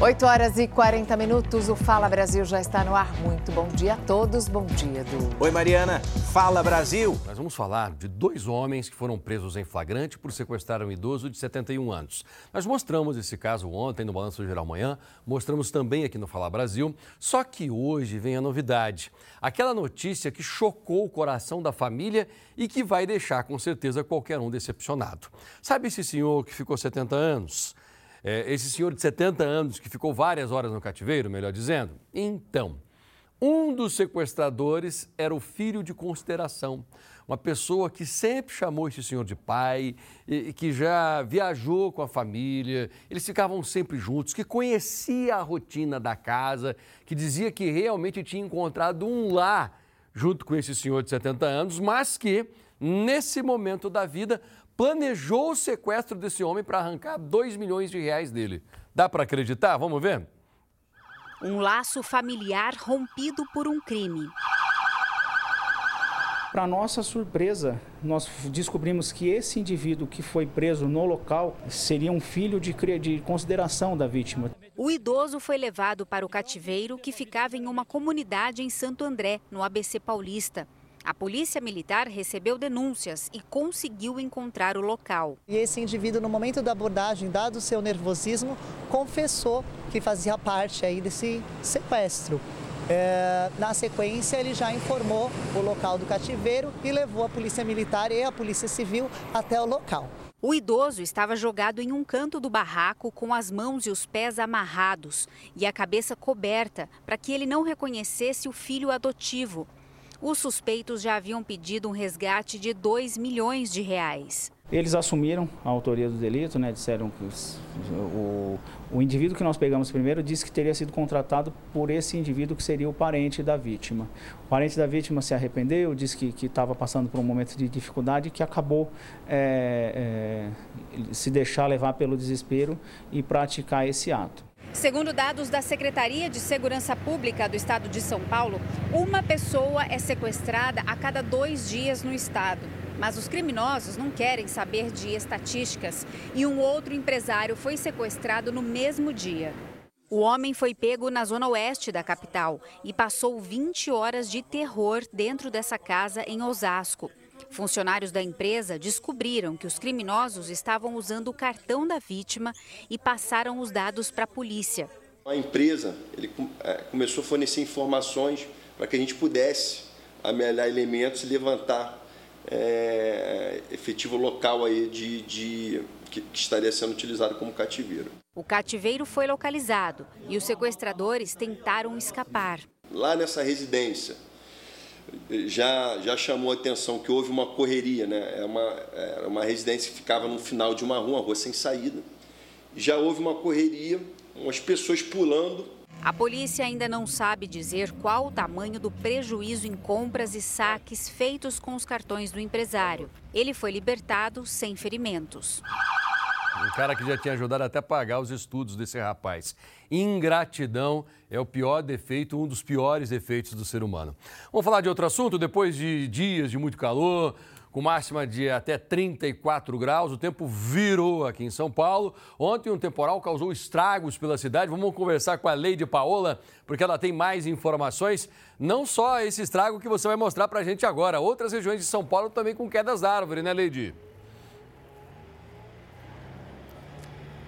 8 horas e 40 minutos, o Fala Brasil já está no ar. Muito bom dia a todos, bom dia, Edu. Oi, Mariana. Fala Brasil. Nós vamos falar de dois homens que foram presos em flagrante por sequestrar um idoso de 71 anos. Nós mostramos esse caso ontem no Balanço Geral Manhã, mostramos também aqui no Fala Brasil, só que hoje vem a novidade. Aquela notícia que chocou o coração da família e que vai deixar com certeza qualquer um decepcionado. Sabe esse senhor que ficou 70 anos? É, esse senhor de 70 anos que ficou várias horas no cativeiro, melhor dizendo? Então, um dos sequestradores era o filho de consideração, uma pessoa que sempre chamou esse senhor de pai, e, que já viajou com a família, eles ficavam sempre juntos, que conhecia a rotina da casa, que dizia que realmente tinha encontrado um lar junto com esse senhor de 70 anos, mas que, nesse momento da vida, planejou o sequestro desse homem para arrancar 2 milhões de reais dele. Dá para acreditar? Vamos ver? Um laço familiar rompido por um crime. Para nossa surpresa, nós descobrimos que esse indivíduo que foi preso no local seria um filho de, de consideração da vítima. O idoso foi levado para o cativeiro que ficava em uma comunidade em Santo André, no ABC Paulista. A polícia militar recebeu denúncias e conseguiu encontrar o local. E esse indivíduo, no momento da abordagem, dado o seu nervosismo, confessou que fazia parte aí desse sequestro. É, na sequência, ele já informou o local do cativeiro e levou a polícia militar e a polícia civil até o local. O idoso estava jogado em um canto do barraco com as mãos e os pés amarrados e a cabeça coberta para que ele não reconhecesse o filho adotivo. Os suspeitos já haviam pedido um resgate de 2 milhões de reais. Eles assumiram a autoria do delito, né? disseram que o, o indivíduo que nós pegamos primeiro disse que teria sido contratado por esse indivíduo que seria o parente da vítima. O parente da vítima se arrependeu, disse que estava passando por um momento de dificuldade que acabou é, é, se deixar levar pelo desespero e praticar esse ato. Segundo dados da Secretaria de Segurança Pública do Estado de São Paulo, uma pessoa é sequestrada a cada dois dias no estado. Mas os criminosos não querem saber de estatísticas e um outro empresário foi sequestrado no mesmo dia. O homem foi pego na zona oeste da capital e passou 20 horas de terror dentro dessa casa em Osasco. Funcionários da empresa descobriram que os criminosos estavam usando o cartão da vítima e passaram os dados para a polícia. A empresa ele, é, começou a fornecer informações para que a gente pudesse amelhar elementos e levantar é, efetivo local aí de, de que, que estaria sendo utilizado como cativeiro. O cativeiro foi localizado e os sequestradores tentaram escapar. Lá nessa residência, já, já chamou a atenção que houve uma correria, né? É uma, era uma residência que ficava no final de uma rua, uma rua sem saída. Já houve uma correria, umas pessoas pulando. A polícia ainda não sabe dizer qual o tamanho do prejuízo em compras e saques feitos com os cartões do empresário. Ele foi libertado sem ferimentos. Um cara que já tinha ajudado até a pagar os estudos desse rapaz. Ingratidão é o pior defeito, um dos piores defeitos do ser humano. Vamos falar de outro assunto? Depois de dias de muito calor, com máxima de até 34 graus. O tempo virou aqui em São Paulo. Ontem um temporal causou estragos pela cidade. Vamos conversar com a Leide Paola, porque ela tem mais informações. Não só esse estrago que você vai mostrar para a gente agora, outras regiões de São Paulo também com quedas da árvore, né, Leide?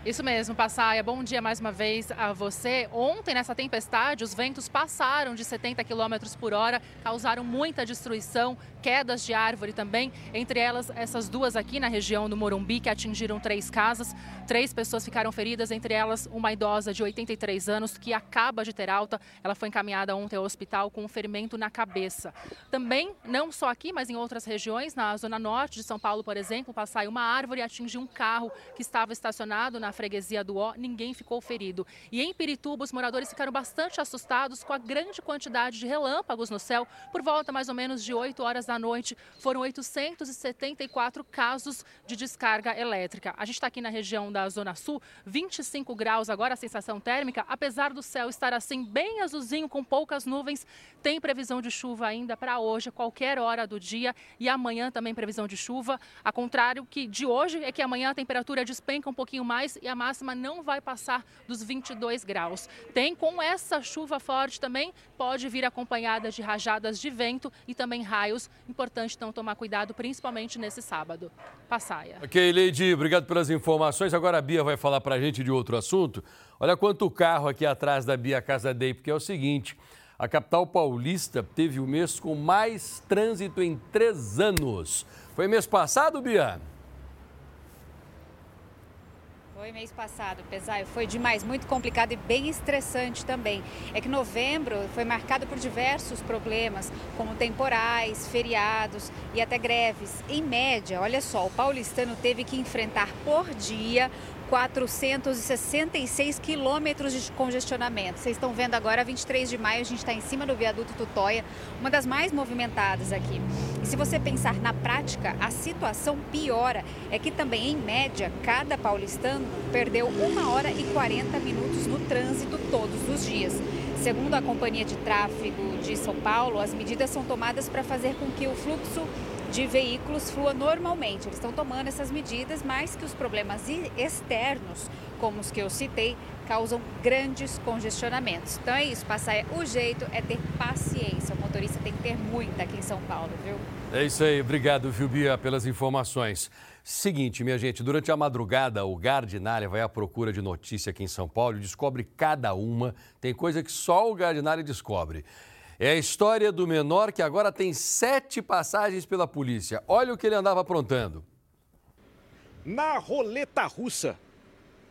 Isso mesmo, Passaia. Bom dia mais uma vez a você. Ontem, nessa tempestade, os ventos passaram de 70 km por hora, causaram muita destruição, quedas de árvore também, entre elas essas duas aqui na região do Morumbi, que atingiram três casas. Três pessoas ficaram feridas, entre elas uma idosa de 83 anos que acaba de ter alta. Ela foi encaminhada ontem ao hospital com um ferimento na cabeça. Também, não só aqui, mas em outras regiões, na zona norte de São Paulo, por exemplo, passai uma árvore e atingiu um carro que estava estacionado na freguesia do Ó, ninguém ficou ferido. E em Pirituba, os moradores ficaram bastante assustados com a grande quantidade de relâmpagos no céu por volta mais ou menos de 8 horas da essa noite foram 874 casos de descarga elétrica. A gente está aqui na região da Zona Sul, 25 graus agora a sensação térmica, apesar do céu estar assim bem azulzinho, com poucas nuvens, tem previsão de chuva ainda para hoje, qualquer hora do dia, e amanhã também previsão de chuva. A contrário que de hoje é que amanhã a temperatura despenca um pouquinho mais e a máxima não vai passar dos 22 graus. Tem com essa chuva forte também, pode vir acompanhada de rajadas de vento e também raios. Importante então tomar cuidado, principalmente nesse sábado. Passaia. Ok, Leide, obrigado pelas informações. Agora a Bia vai falar para a gente de outro assunto. Olha quanto carro aqui atrás da Bia Casa Day, porque é o seguinte. A capital paulista teve o mês com mais trânsito em três anos. Foi mês passado, Bia? Foi mês passado, Pesaio. Foi demais, muito complicado e bem estressante também. É que novembro foi marcado por diversos problemas, como temporais, feriados e até greves. Em média, olha só, o paulistano teve que enfrentar por dia 466 quilômetros de congestionamento. Vocês estão vendo agora, 23 de maio, a gente está em cima do viaduto Tutóia, uma das mais movimentadas aqui. E se você pensar na prática, a situação piora. É que também, em média, cada paulistano perdeu uma hora e 40 minutos no trânsito todos os dias. Segundo a Companhia de Tráfego de São Paulo, as medidas são tomadas para fazer com que o fluxo de veículos flua normalmente. Eles estão tomando essas medidas, mas que os problemas externos, como os que eu citei, causam grandes congestionamentos. Então é isso, passar o jeito é ter paciência. O motorista tem que ter muita aqui em São Paulo, viu? É isso aí, obrigado, Vilbia, pelas informações. Seguinte, minha gente, durante a madrugada, o Gardinália vai à procura de notícia aqui em São Paulo descobre cada uma. Tem coisa que só o Gardinália descobre. É a história do menor que agora tem sete passagens pela polícia. Olha o que ele andava aprontando. Na roleta russa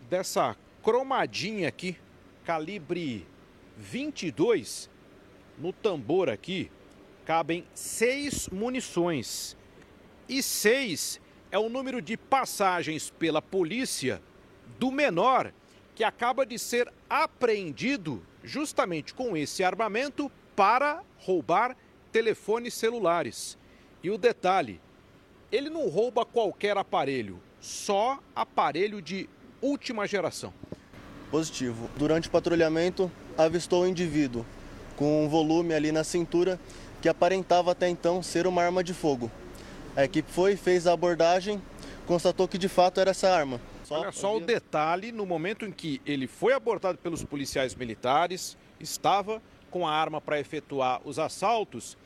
dessa cromadinha aqui, calibre 22, no tambor aqui, cabem seis munições. E seis é o número de passagens pela polícia do menor que acaba de ser apreendido justamente com esse armamento para roubar telefones celulares. E o detalhe, ele não rouba qualquer aparelho, só aparelho de última geração. Positivo. Durante o patrulhamento, avistou o indivíduo com um volume ali na cintura que aparentava até então ser uma arma de fogo. A equipe foi, fez a abordagem, constatou que de fato era essa arma. Só Olha só havia... o detalhe, no momento em que ele foi abordado pelos policiais militares, estava com a arma para efetuar os assaltos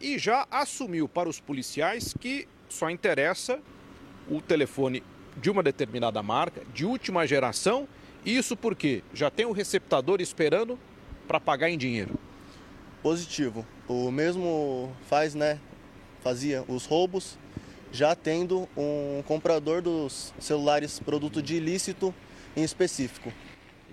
e já assumiu para os policiais que só interessa o telefone de uma determinada marca, de última geração. Isso porque já tem o receptador esperando para pagar em dinheiro. Positivo. O mesmo faz, né? Fazia os roubos, já tendo um comprador dos celulares produto de ilícito em específico.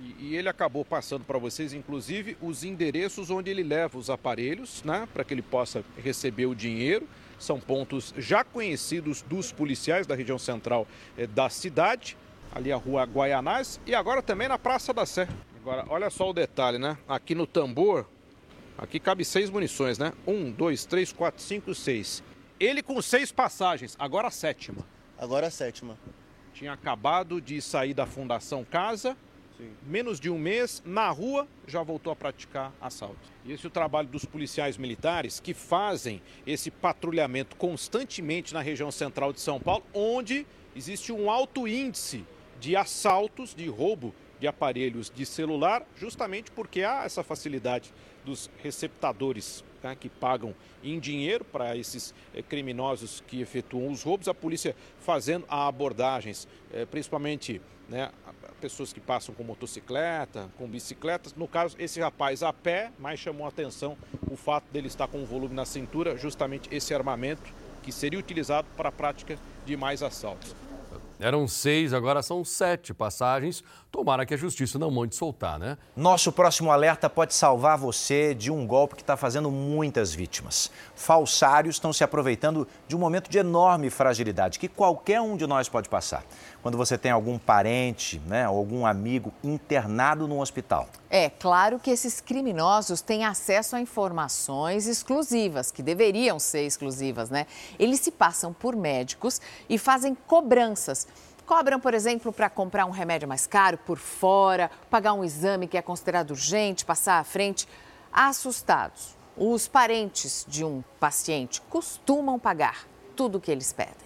E, e ele acabou passando para vocês, inclusive, os endereços onde ele leva os aparelhos, né, para que ele possa receber o dinheiro. São pontos já conhecidos dos policiais da região central eh, da cidade, ali a rua Guaianás e agora também na Praça da Sé. Agora, olha só o detalhe, né? Aqui no tambor, aqui cabe seis munições, né? Um, dois, três, quatro, cinco, seis. Ele com seis passagens, agora a sétima. Agora a sétima. Tinha acabado de sair da Fundação Casa, Menos de um mês, na rua, já voltou a praticar assalto. E esse é o trabalho dos policiais militares que fazem esse patrulhamento constantemente na região central de São Paulo, onde existe um alto índice de assaltos, de roubo de aparelhos de celular, justamente porque há essa facilidade dos receptadores né, que pagam em dinheiro para esses eh, criminosos que efetuam os roubos, a polícia fazendo abordagens, eh, principalmente né, pessoas que passam com motocicleta, com bicicletas. No caso, esse rapaz a pé, mais chamou a atenção o fato dele estar com um volume na cintura, justamente esse armamento que seria utilizado para a prática de mais assaltos. Eram seis, agora são sete passagens, Tomara que a justiça não mande soltar, né? Nosso próximo alerta pode salvar você de um golpe que está fazendo muitas vítimas. Falsários estão se aproveitando de um momento de enorme fragilidade que qualquer um de nós pode passar. Quando você tem algum parente, né, algum amigo internado no hospital. É claro que esses criminosos têm acesso a informações exclusivas, que deveriam ser exclusivas, né? Eles se passam por médicos e fazem cobranças Cobram, por exemplo, para comprar um remédio mais caro por fora, pagar um exame que é considerado urgente, passar à frente. Assustados, os parentes de um paciente costumam pagar tudo o que eles pedem.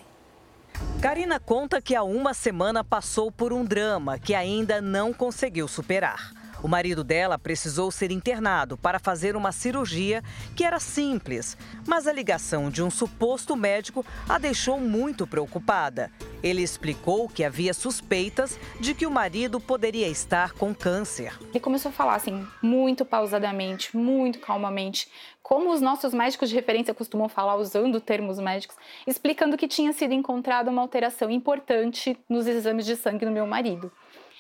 Karina conta que há uma semana passou por um drama que ainda não conseguiu superar. O marido dela precisou ser internado para fazer uma cirurgia que era simples, mas a ligação de um suposto médico a deixou muito preocupada. Ele explicou que havia suspeitas de que o marido poderia estar com câncer. Ele começou a falar assim, muito pausadamente, muito calmamente, como os nossos médicos de referência costumam falar, usando termos médicos, explicando que tinha sido encontrada uma alteração importante nos exames de sangue do meu marido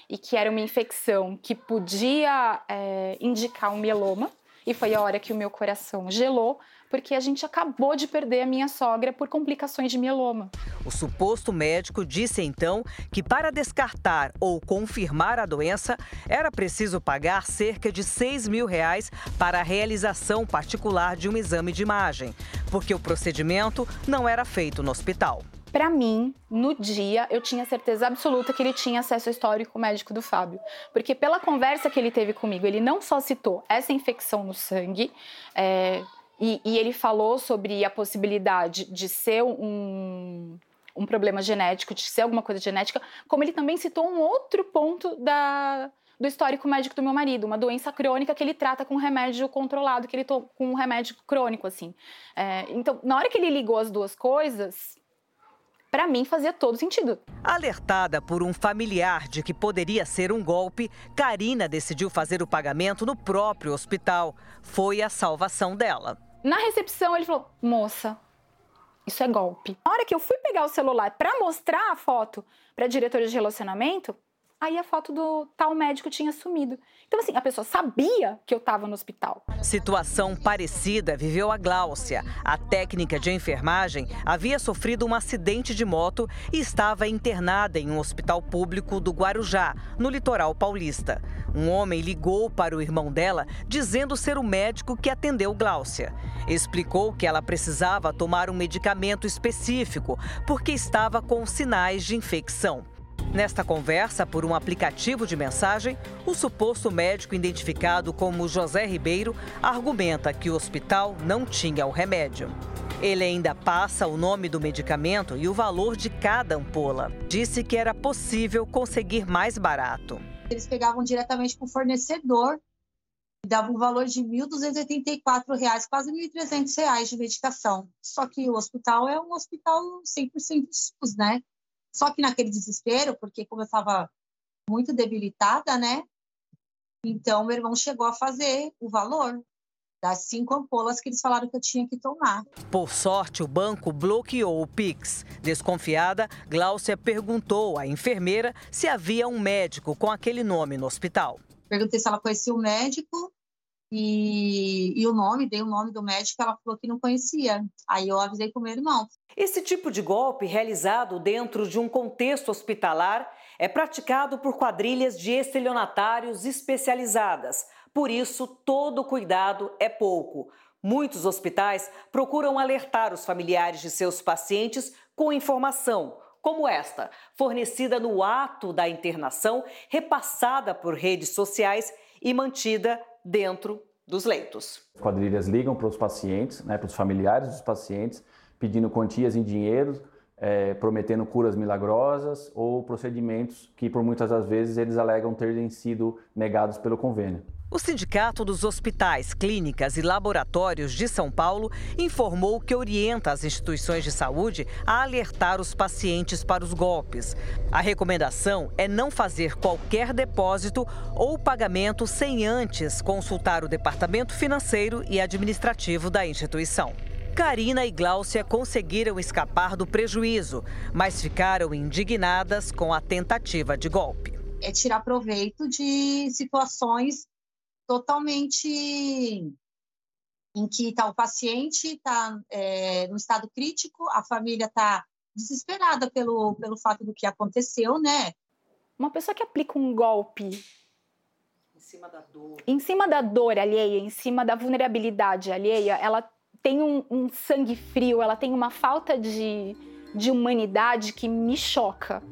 e que era uma infecção que podia é, indicar um mieloma. E foi a hora que o meu coração gelou, porque a gente acabou de perder a minha sogra por complicações de mieloma. O suposto médico disse então que para descartar ou confirmar a doença era preciso pagar cerca de 6 mil reais para a realização particular de um exame de imagem, porque o procedimento não era feito no hospital. Para mim, no dia, eu tinha certeza absoluta que ele tinha acesso histórico médico do Fábio. Porque pela conversa que ele teve comigo, ele não só citou essa infecção no sangue, é, e, e, ele falou sobre a possibilidade de ser um, um problema genético, de ser alguma coisa genética, como ele também citou um outro ponto da, do histórico médico do meu marido, uma doença crônica que ele trata com remédio controlado, que ele toma com um remédio crônico, assim. É, então, na hora que ele ligou as duas coisas, para mim fazia todo sentido. Alertada por um familiar de que poderia ser um golpe, Karina decidiu fazer o pagamento no próprio hospital. Foi a salvação dela. Na recepção, ele falou: moça, isso é golpe. Na hora que eu fui pegar o celular para mostrar a foto para a diretora de relacionamento, aí a foto do tal médico tinha sumido. Então, assim, a pessoa sabia que eu estava no hospital. Situação parecida viveu a Gláucia. A técnica de enfermagem havia sofrido um acidente de moto e estava internada em um hospital público do Guarujá, no litoral paulista. Um homem ligou para o irmão dela dizendo ser o médico que atendeu Gláucia. Explicou que ela precisava tomar um medicamento específico porque estava com sinais de infecção. Nesta conversa por um aplicativo de mensagem, o suposto médico identificado como José Ribeiro argumenta que o hospital não tinha o remédio. Ele ainda passa o nome do medicamento e o valor de cada ampola. Disse que era possível conseguir mais barato. Eles pegavam diretamente com o fornecedor e davam um valor de R$ 1.284, quase R$ 1.300 de medicação. Só que o hospital é um hospital 100% SUS, né? Só que naquele desespero, porque como eu estava muito debilitada, né? Então, meu irmão chegou a fazer o valor das cinco ampolas que eles falaram que eu tinha que tomar. Por sorte, o banco bloqueou o Pix. Desconfiada, Gláucia perguntou à enfermeira se havia um médico com aquele nome no hospital. Perguntei se ela conhecia o médico e, e, o nome, dei o nome do médico, ela falou que não conhecia. Aí eu avisei o meu irmão. Esse tipo de golpe, realizado dentro de um contexto hospitalar, é praticado por quadrilhas de estelionatários especializadas. Por isso, todo cuidado é pouco. Muitos hospitais procuram alertar os familiares de seus pacientes com informação, como esta, fornecida no ato da internação, repassada por redes sociais e mantida dentro dos leitos. As quadrilhas ligam para os pacientes, né, para os familiares dos pacientes, pedindo quantias em dinheiro, é, prometendo curas milagrosas ou procedimentos que, por muitas das vezes, eles alegam terem sido negados pelo convênio. O Sindicato dos Hospitais, Clínicas e Laboratórios de São Paulo informou que orienta as instituições de saúde a alertar os pacientes para os golpes. A recomendação é não fazer qualquer depósito ou pagamento sem antes consultar o departamento financeiro e administrativo da instituição. Karina e Gláucia conseguiram escapar do prejuízo, mas ficaram indignadas com a tentativa de golpe. é tirar proveito de situações totalmente em que tá, o paciente está é, no estado crítico, a família está desesperada pelo, pelo fato do que aconteceu, né? Uma pessoa que aplica um golpe em cima da dor, em cima da dor alheia, em cima da vulnerabilidade alheia, ela tem um, um sangue frio, ela tem uma falta de, de humanidade que me choca.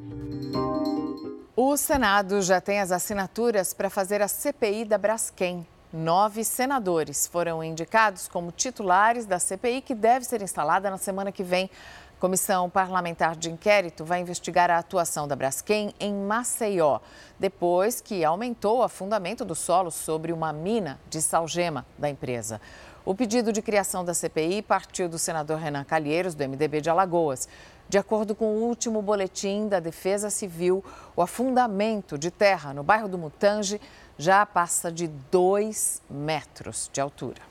O Senado já tem as assinaturas para fazer a CPI da Braskem. Nove senadores foram indicados como titulares da CPI, que deve ser instalada na semana que vem. A Comissão Parlamentar de Inquérito vai investigar a atuação da Braskem em Maceió, depois que aumentou o afundamento do solo sobre uma mina de salgema da empresa. O pedido de criação da CPI partiu do senador Renan Calheiros, do MDB de Alagoas. De acordo com o último boletim da Defesa Civil, o afundamento de terra no bairro do Mutange já passa de 2 metros de altura.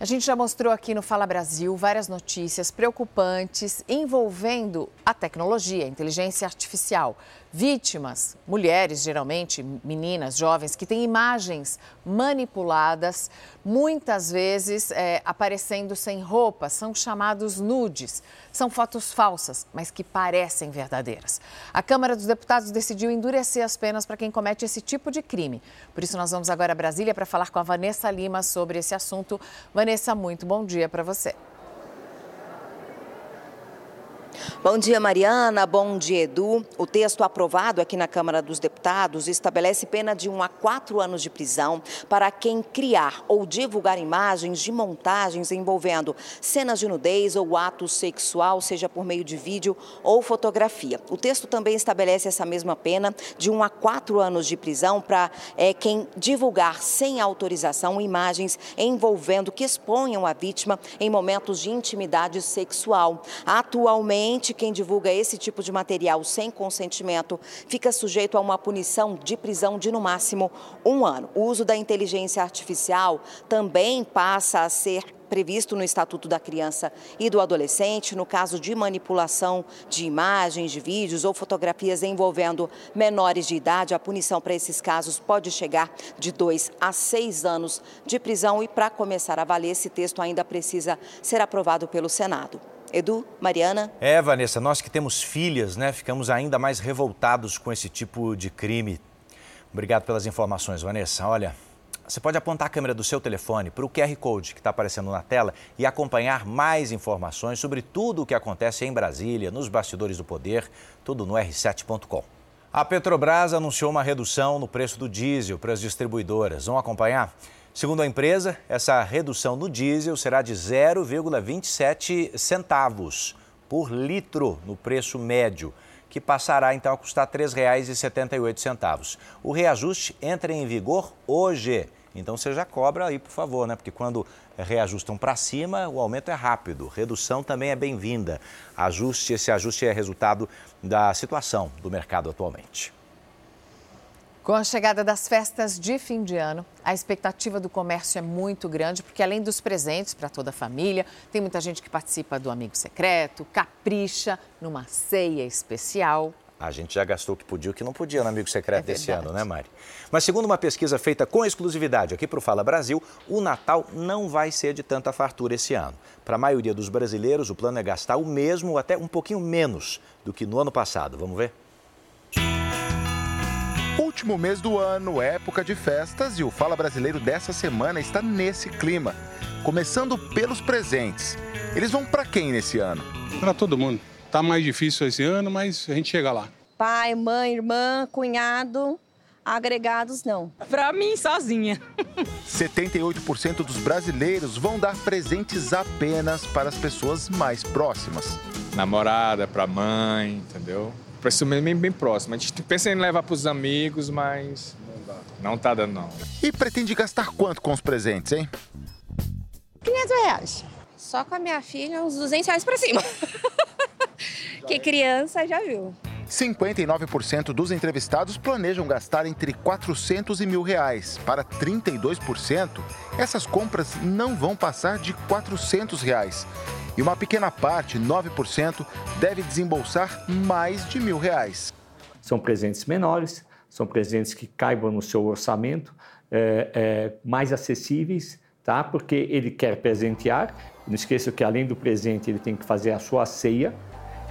A gente já mostrou aqui no Fala Brasil várias notícias preocupantes envolvendo a tecnologia, a inteligência artificial. Vítimas, mulheres, geralmente meninas, jovens, que têm imagens manipuladas, muitas vezes é, aparecendo sem roupa, são chamados nudes. São fotos falsas, mas que parecem verdadeiras. A Câmara dos Deputados decidiu endurecer as penas para quem comete esse tipo de crime. Por isso, nós vamos agora a Brasília para falar com a Vanessa Lima sobre esse assunto. Vanessa, muito bom dia para você. Bom dia, Mariana. Bom dia, Edu. O texto aprovado aqui na Câmara dos Deputados estabelece pena de 1 um a 4 anos de prisão para quem criar ou divulgar imagens de montagens envolvendo cenas de nudez ou ato sexual, seja por meio de vídeo ou fotografia. O texto também estabelece essa mesma pena de 1 um a 4 anos de prisão para é, quem divulgar sem autorização imagens envolvendo que exponham a vítima em momentos de intimidade sexual. Atualmente, Quem divulga esse tipo de material sem consentimento fica sujeito a uma punição de prisão de no máximo um ano. O uso da inteligência artificial também passa a ser previsto no Estatuto da Criança e do Adolescente, no caso de manipulação de imagens, de vídeos ou fotografias envolvendo menores de idade, a punição para esses casos pode chegar de dois a seis anos de prisão. E para começar a valer, esse texto ainda precisa ser aprovado pelo Senado. Edu, Mariana. É, Vanessa, nós que temos filhas, né, ficamos ainda mais revoltados com esse tipo de crime. Obrigado pelas informações, Vanessa. Olha, você pode apontar a câmera do seu telefone para o QR Code que está aparecendo na tela e acompanhar mais informações sobre tudo o que acontece em Brasília, nos bastidores do poder, tudo no r7.com. A Petrobras anunciou uma redução no preço do diesel para as distribuidoras. Vamos acompanhar? Segundo a empresa, essa redução no diesel será de 0,27 centavos por litro no preço médio, que passará então a custar R$ 3,78. O reajuste entra em vigor hoje. Então você já cobra aí, por favor, né? Porque quando reajustam para cima, o aumento é rápido. Redução também é bem-vinda. Ajuste, esse ajuste é resultado da situação do mercado atualmente. Com a chegada das festas de fim de ano, a expectativa do comércio é muito grande, porque além dos presentes para toda a família, tem muita gente que participa do amigo secreto, capricha numa ceia especial. A gente já gastou o que podia e o que não podia no Amigo Secreto é esse ano, né, Mari? Mas segundo uma pesquisa feita com exclusividade aqui para o Fala Brasil, o Natal não vai ser de tanta fartura esse ano. Para a maioria dos brasileiros, o plano é gastar o mesmo ou até um pouquinho menos do que no ano passado. Vamos ver? Último mês do ano, época de festas e o Fala Brasileiro dessa semana está nesse clima. Começando pelos presentes. Eles vão para quem nesse ano? Para todo mundo. Tá mais difícil esse ano, mas a gente chega lá. Pai, mãe, irmã, cunhado, agregados não. Para mim sozinha. 78% dos brasileiros vão dar presentes apenas para as pessoas mais próximas. Namorada, para mãe, entendeu? Para isso bem, bem próximo. A gente pensa em levar para os amigos, mas não tá dando não. E pretende gastar quanto com os presentes, hein? 500 reais. Só com a minha filha, uns 200 reais para cima. que criança já viu. 59% dos entrevistados planejam gastar entre 400 e mil reais. Para 32%, essas compras não vão passar de 400 reais e uma pequena parte, 9%, deve desembolsar mais de mil reais. São presentes menores, são presentes que caibam no seu orçamento, é, é, mais acessíveis, tá? Porque ele quer presentear. Não esqueça que além do presente ele tem que fazer a sua ceia.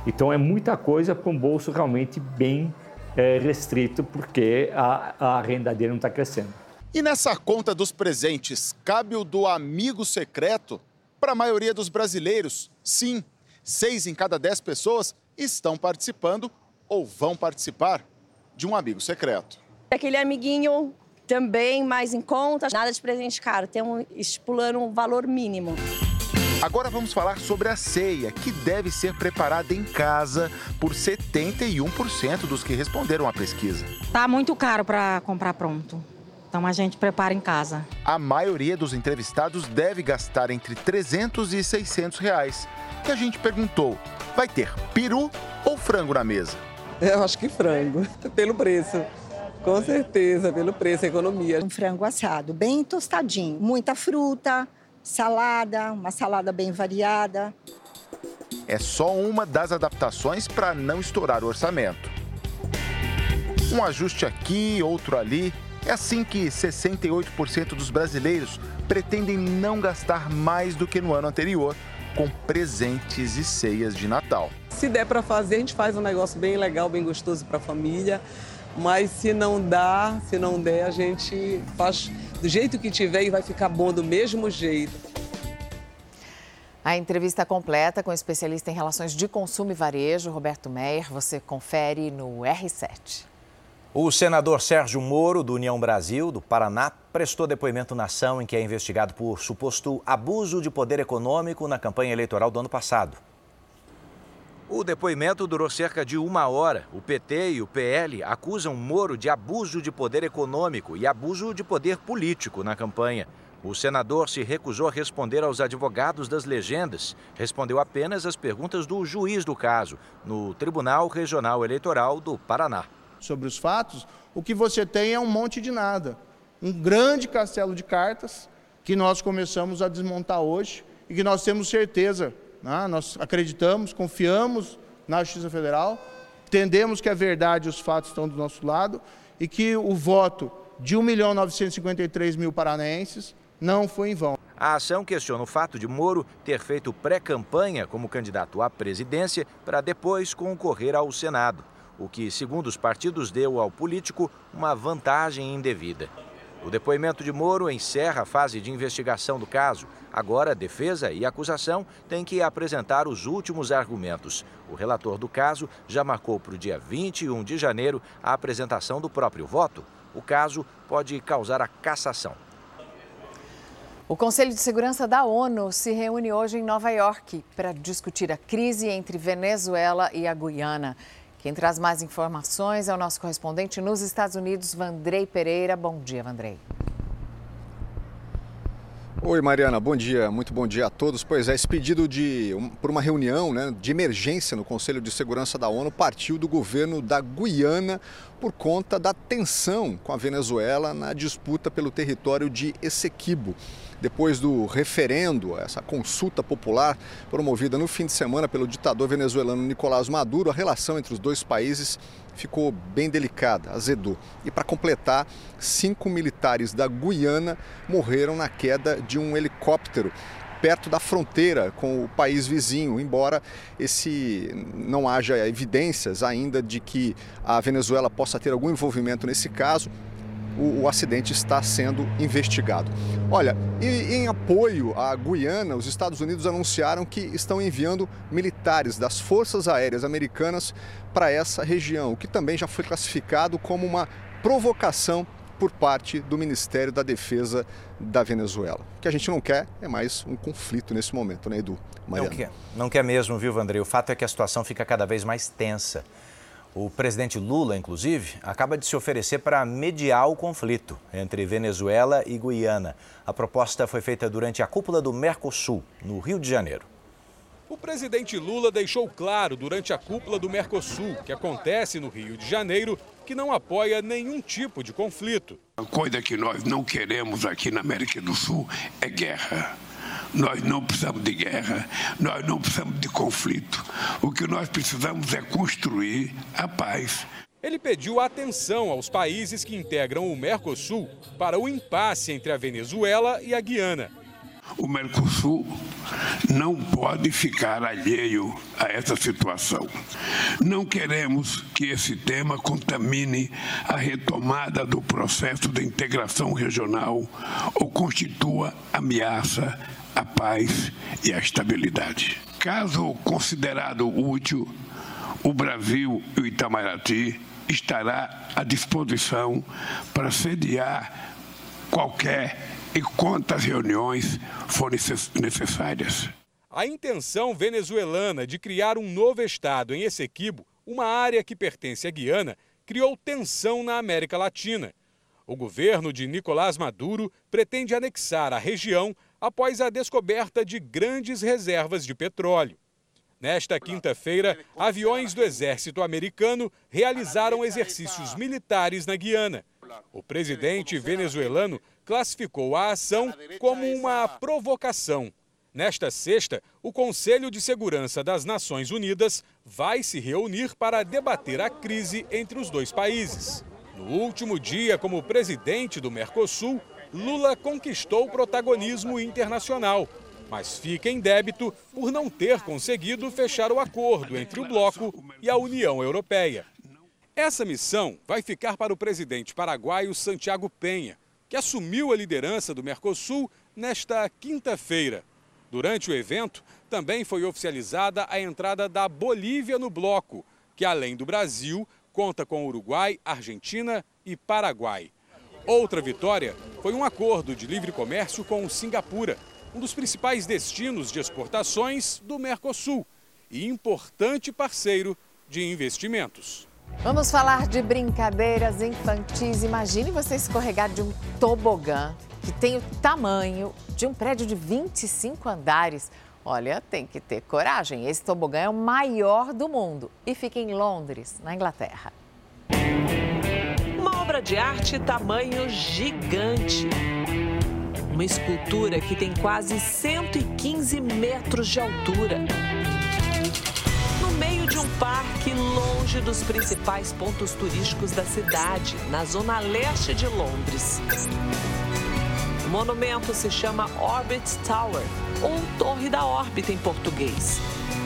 Então é muita coisa para um bolso realmente bem é, restrito, porque a, a renda dele não está crescendo. E nessa conta dos presentes, cabe o do amigo secreto? Para a maioria dos brasileiros, sim. Seis em cada dez pessoas estão participando ou vão participar de um amigo secreto. Aquele amiguinho também mais em conta, nada de presente caro, tem um, estipulando um valor mínimo. Agora vamos falar sobre a ceia, que deve ser preparada em casa por 71% dos que responderam à pesquisa. Tá muito caro para comprar pronto. Então a gente prepara em casa. A maioria dos entrevistados deve gastar entre 300 e 600 reais. E a gente perguntou: vai ter peru ou frango na mesa? Eu acho que frango, pelo preço. Com certeza, pelo preço, economia. Um frango assado, bem tostadinho, muita fruta, salada, uma salada bem variada. É só uma das adaptações para não estourar o orçamento. Um ajuste aqui, outro ali. É assim que 68% dos brasileiros pretendem não gastar mais do que no ano anterior com presentes e ceias de Natal. Se der para fazer, a gente faz um negócio bem legal, bem gostoso para a família. Mas se não dá, se não der, a gente faz do jeito que tiver e vai ficar bom do mesmo jeito. A entrevista completa com o especialista em relações de consumo e varejo, Roberto Meyer, você confere no R7. O senador Sérgio Moro, do União Brasil, do Paraná, prestou depoimento na ação em que é investigado por suposto abuso de poder econômico na campanha eleitoral do ano passado. O depoimento durou cerca de uma hora. O PT e o PL acusam Moro de abuso de poder econômico e abuso de poder político na campanha. O senador se recusou a responder aos advogados das legendas. Respondeu apenas às perguntas do juiz do caso, no Tribunal Regional Eleitoral do Paraná. Sobre os fatos, o que você tem é um monte de nada. Um grande castelo de cartas que nós começamos a desmontar hoje e que nós temos certeza né? Nós acreditamos, confiamos na Justiça Federal, entendemos que a verdade e os fatos estão do nosso lado e que o voto de 1 milhão 953 mil paranenses não foi em vão. A ação questiona o fato de Moro ter feito pré-campanha como candidato à presidência para depois concorrer ao Senado, o que, segundo os partidos, deu ao político uma vantagem indevida. O depoimento de Moro encerra a fase de investigação do caso. Agora, defesa e acusação têm que apresentar os últimos argumentos. O relator do caso já marcou para o dia 21 de janeiro a apresentação do próprio voto. O caso pode causar a cassação. O Conselho de Segurança da ONU se reúne hoje em Nova York para discutir a crise entre Venezuela e a Guiana. Quem traz mais informações é o nosso correspondente nos Estados Unidos, Vandrei Pereira. Bom dia, Vandrei. Oi, Mariana, bom dia, muito bom dia a todos. Pois é, esse pedido de, um, por uma reunião né, de emergência no Conselho de Segurança da ONU partiu do governo da Guiana por conta da tensão com a Venezuela na disputa pelo território de Essequibo depois do referendo, essa consulta popular promovida no fim de semana pelo ditador venezuelano Nicolás Maduro, a relação entre os dois países ficou bem delicada, azedou. E para completar, cinco militares da Guiana morreram na queda de um helicóptero perto da fronteira com o país vizinho, embora esse não haja evidências ainda de que a Venezuela possa ter algum envolvimento nesse caso o, o acidente está sendo investigado. Olha, e, em apoio à Guiana, os Estados Unidos anunciaram que estão enviando militares das Forças Aéreas Americanas para essa região, o que também já foi classificado como uma provocação por parte do Ministério da Defesa da Venezuela. O que a gente não quer é mais um conflito nesse momento, né, Edu? Mariana. Não quer, não quer mesmo, viu, Vandrei? O fato é que a situação fica cada vez mais tensa. O presidente Lula, inclusive, acaba de se oferecer para mediar o conflito entre Venezuela e Guiana. A proposta foi feita durante a cúpula do Mercosul, no Rio de Janeiro. O presidente Lula deixou claro durante a cúpula do Mercosul, que acontece no Rio de Janeiro, que não apoia nenhum tipo de conflito. A coisa que nós não queremos aqui na América do Sul é guerra. Nós não precisamos de guerra, nós não precisamos de conflito. O que nós precisamos é construir a paz. Ele pediu atenção aos países que integram o Mercosul para o impasse entre a Venezuela e a Guiana. O Mercosul não pode ficar alheio a essa situação. Não queremos que esse tema contamine a retomada do processo de integração regional ou constitua ameaça à paz e à estabilidade. Caso considerado útil, o Brasil e o Itamaraty estará à disposição para sediar qualquer e quantas reuniões forem necessárias. A intenção venezuelana de criar um novo estado em Essequibo, uma área que pertence à Guiana, criou tensão na América Latina. O governo de Nicolás Maduro pretende anexar a região após a descoberta de grandes reservas de petróleo. Nesta quinta-feira, aviões do exército americano realizaram exercícios militares na Guiana. O presidente venezuelano classificou a ação como uma provocação. Nesta sexta, o Conselho de Segurança das Nações Unidas vai se reunir para debater a crise entre os dois países. No último dia, como presidente do Mercosul, Lula conquistou protagonismo internacional mas fica em débito por não ter conseguido fechar o acordo entre o bloco e a União Europeia. Essa missão vai ficar para o presidente paraguaio Santiago Penha, que assumiu a liderança do Mercosul nesta quinta-feira. Durante o evento, também foi oficializada a entrada da Bolívia no bloco, que além do Brasil, conta com Uruguai, Argentina e Paraguai. Outra vitória foi um acordo de livre comércio com Singapura, um dos principais destinos de exportações do Mercosul e importante parceiro de investimentos. Vamos falar de brincadeiras infantis. Imagine você escorregar de um tobogã que tem o tamanho de um prédio de 25 andares. Olha, tem que ter coragem. Esse tobogã é o maior do mundo e fica em Londres, na Inglaterra. Obra de arte tamanho gigante uma escultura que tem quase 115 metros de altura. No meio de um parque longe dos principais pontos turísticos da cidade, na zona leste de Londres. O monumento se chama Orbit Tower, ou Torre da Órbita em português.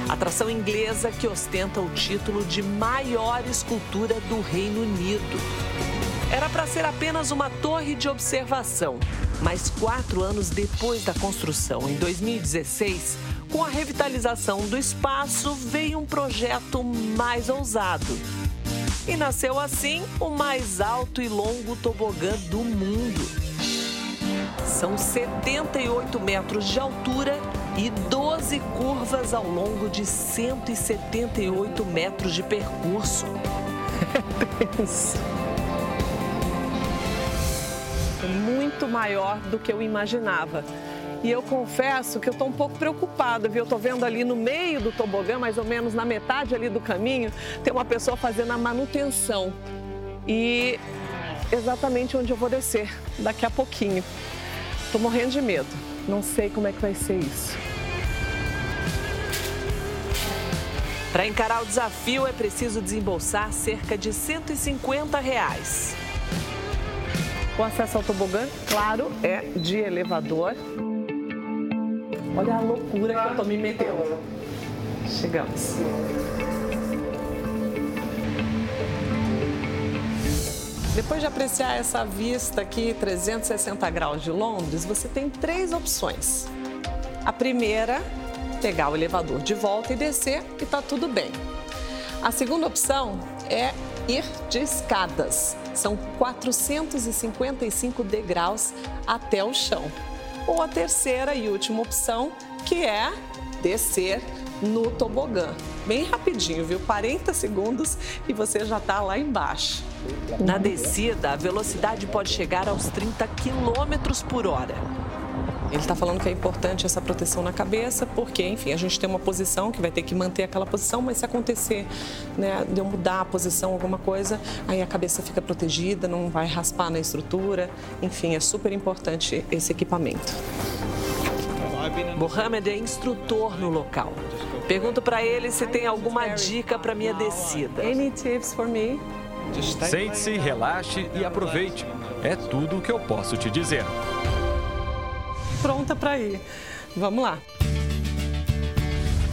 Atração inglesa que ostenta o título de maior escultura do Reino Unido. Era para ser apenas uma torre de observação, mas quatro anos depois da construção, em 2016, com a revitalização do espaço, veio um projeto mais ousado. E nasceu assim o mais alto e longo tobogã do mundo. São 78 metros de altura e 12 curvas ao longo de 178 metros de percurso. muito maior do que eu imaginava. E eu confesso que eu estou um pouco preocupada, viu? Eu estou vendo ali no meio do tobogã, mais ou menos na metade ali do caminho, tem uma pessoa fazendo a manutenção. E exatamente onde eu vou descer, daqui a pouquinho. Estou morrendo de medo. Não sei como é que vai ser isso. Para encarar o desafio, é preciso desembolsar cerca de 150 reais. O acesso ao tobogã, claro, é de elevador. Olha a loucura que eu estou me metendo. Chegamos. Depois de apreciar essa vista aqui, 360 graus de Londres, você tem três opções. A primeira, pegar o elevador de volta e descer e tá tudo bem. A segunda opção é ir de escadas. São 455 degraus até o chão. Ou a terceira e última opção, que é descer no tobogã. Bem rapidinho, viu? 40 segundos e você já está lá embaixo. Na descida, a velocidade pode chegar aos 30 quilômetros por hora. Ele está falando que é importante essa proteção na cabeça, porque, enfim, a gente tem uma posição que vai ter que manter aquela posição, mas se acontecer né, de eu mudar a posição, alguma coisa, aí a cabeça fica protegida, não vai raspar na estrutura. Enfim, é super importante esse equipamento. Mohamed é instrutor no local. Pergunto para ele se tem alguma dica para minha descida. Any tips for me? Sente-se, relaxe e aproveite. É tudo o que eu posso te dizer. Pronta para ir. Vamos lá.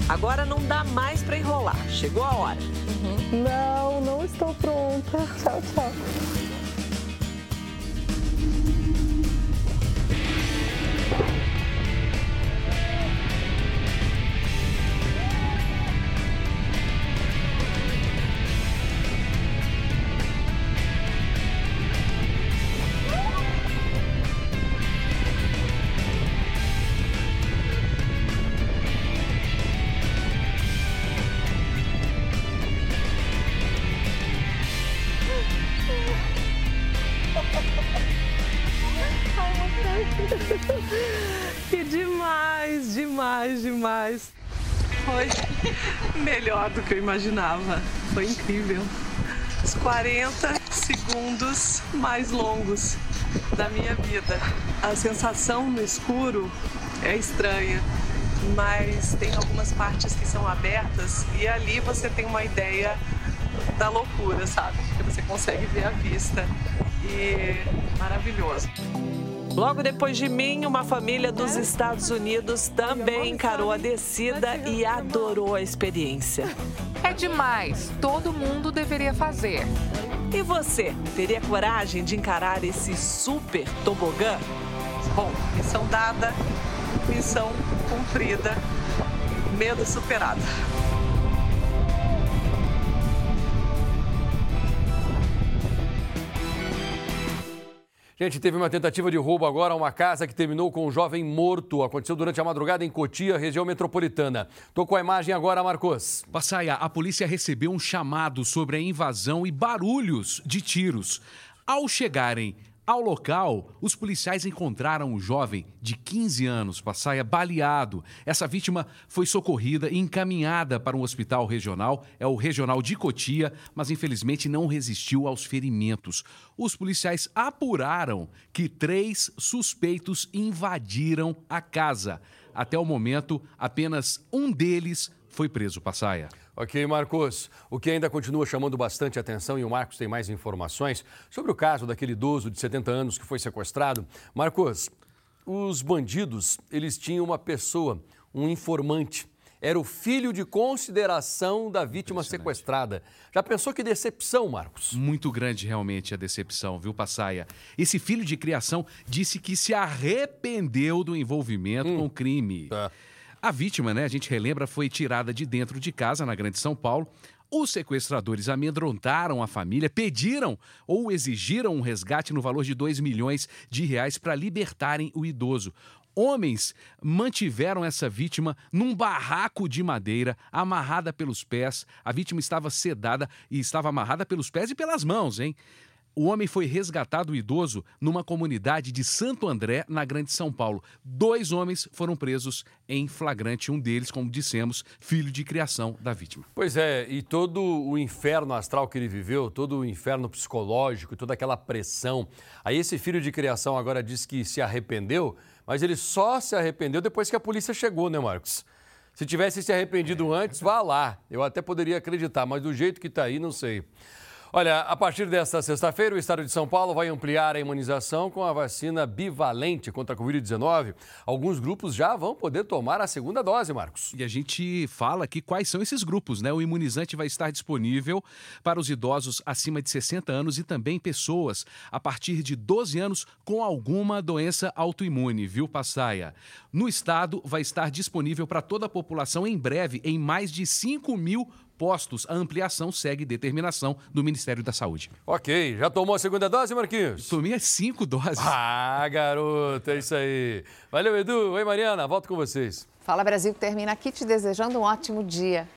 Agora não dá mais para enrolar. Chegou a hora. Uhum. Não, não estou pronta. Tchau, tchau. Que eu imaginava. Foi incrível. Os 40 segundos mais longos da minha vida. A sensação no escuro é estranha, mas tem algumas partes que são abertas e ali você tem uma ideia da loucura, sabe? Que você consegue ver a vista. E maravilhoso. Logo depois de mim, uma família dos Estados Unidos também encarou a descida e adorou a experiência. É demais, todo mundo deveria fazer. E você, teria coragem de encarar esse super tobogã? Bom, missão dada, missão cumprida, medo superado. Gente, teve uma tentativa de roubo agora a uma casa que terminou com um jovem morto. Aconteceu durante a madrugada em Cotia, região metropolitana. Tô com a imagem agora, Marcos. Passaia, a polícia recebeu um chamado sobre a invasão e barulhos de tiros. Ao chegarem ao local, os policiais encontraram um jovem de 15 anos, Passaia, baleado. Essa vítima foi socorrida e encaminhada para um hospital regional, é o Regional de Cotia, mas infelizmente não resistiu aos ferimentos. Os policiais apuraram que três suspeitos invadiram a casa. Até o momento, apenas um deles foi preso, Passaia. Ok, Marcos. O que ainda continua chamando bastante atenção, e o Marcos tem mais informações sobre o caso daquele idoso de 70 anos que foi sequestrado. Marcos, os bandidos, eles tinham uma pessoa, um informante. Era o filho de consideração da vítima sequestrada. Já pensou que decepção, Marcos? Muito grande realmente a decepção, viu, Passaia? Esse filho de criação disse que se arrependeu do envolvimento hum. com o crime. Tá. A vítima, né, a gente relembra, foi tirada de dentro de casa na Grande São Paulo. Os sequestradores amedrontaram a família, pediram ou exigiram um resgate no valor de 2 milhões de reais para libertarem o idoso. Homens mantiveram essa vítima num barraco de madeira, amarrada pelos pés. A vítima estava sedada e estava amarrada pelos pés e pelas mãos, hein? O homem foi resgatado idoso numa comunidade de Santo André, na Grande São Paulo. Dois homens foram presos em flagrante, um deles, como dissemos, filho de criação da vítima. Pois é, e todo o inferno astral que ele viveu, todo o inferno psicológico, toda aquela pressão. Aí esse filho de criação agora diz que se arrependeu, mas ele só se arrependeu depois que a polícia chegou, né, Marcos? Se tivesse se arrependido antes, vá lá. Eu até poderia acreditar, mas do jeito que está aí, não sei. Olha, a partir desta sexta-feira, o estado de São Paulo vai ampliar a imunização com a vacina bivalente contra a Covid-19. Alguns grupos já vão poder tomar a segunda dose, Marcos. E a gente fala aqui quais são esses grupos, né? O imunizante vai estar disponível para os idosos acima de 60 anos e também pessoas a partir de 12 anos com alguma doença autoimune, viu, Passaia? No estado, vai estar disponível para toda a população em breve, em mais de 5 mil postos. A ampliação segue determinação do Ministério da Saúde. Ok, já tomou a segunda dose, Marquinhos? Tomei as cinco doses. Ah, garoto, é isso aí. Valeu, Edu. Oi, Mariana, volto com vocês. Fala Brasil termina aqui te desejando um ótimo dia.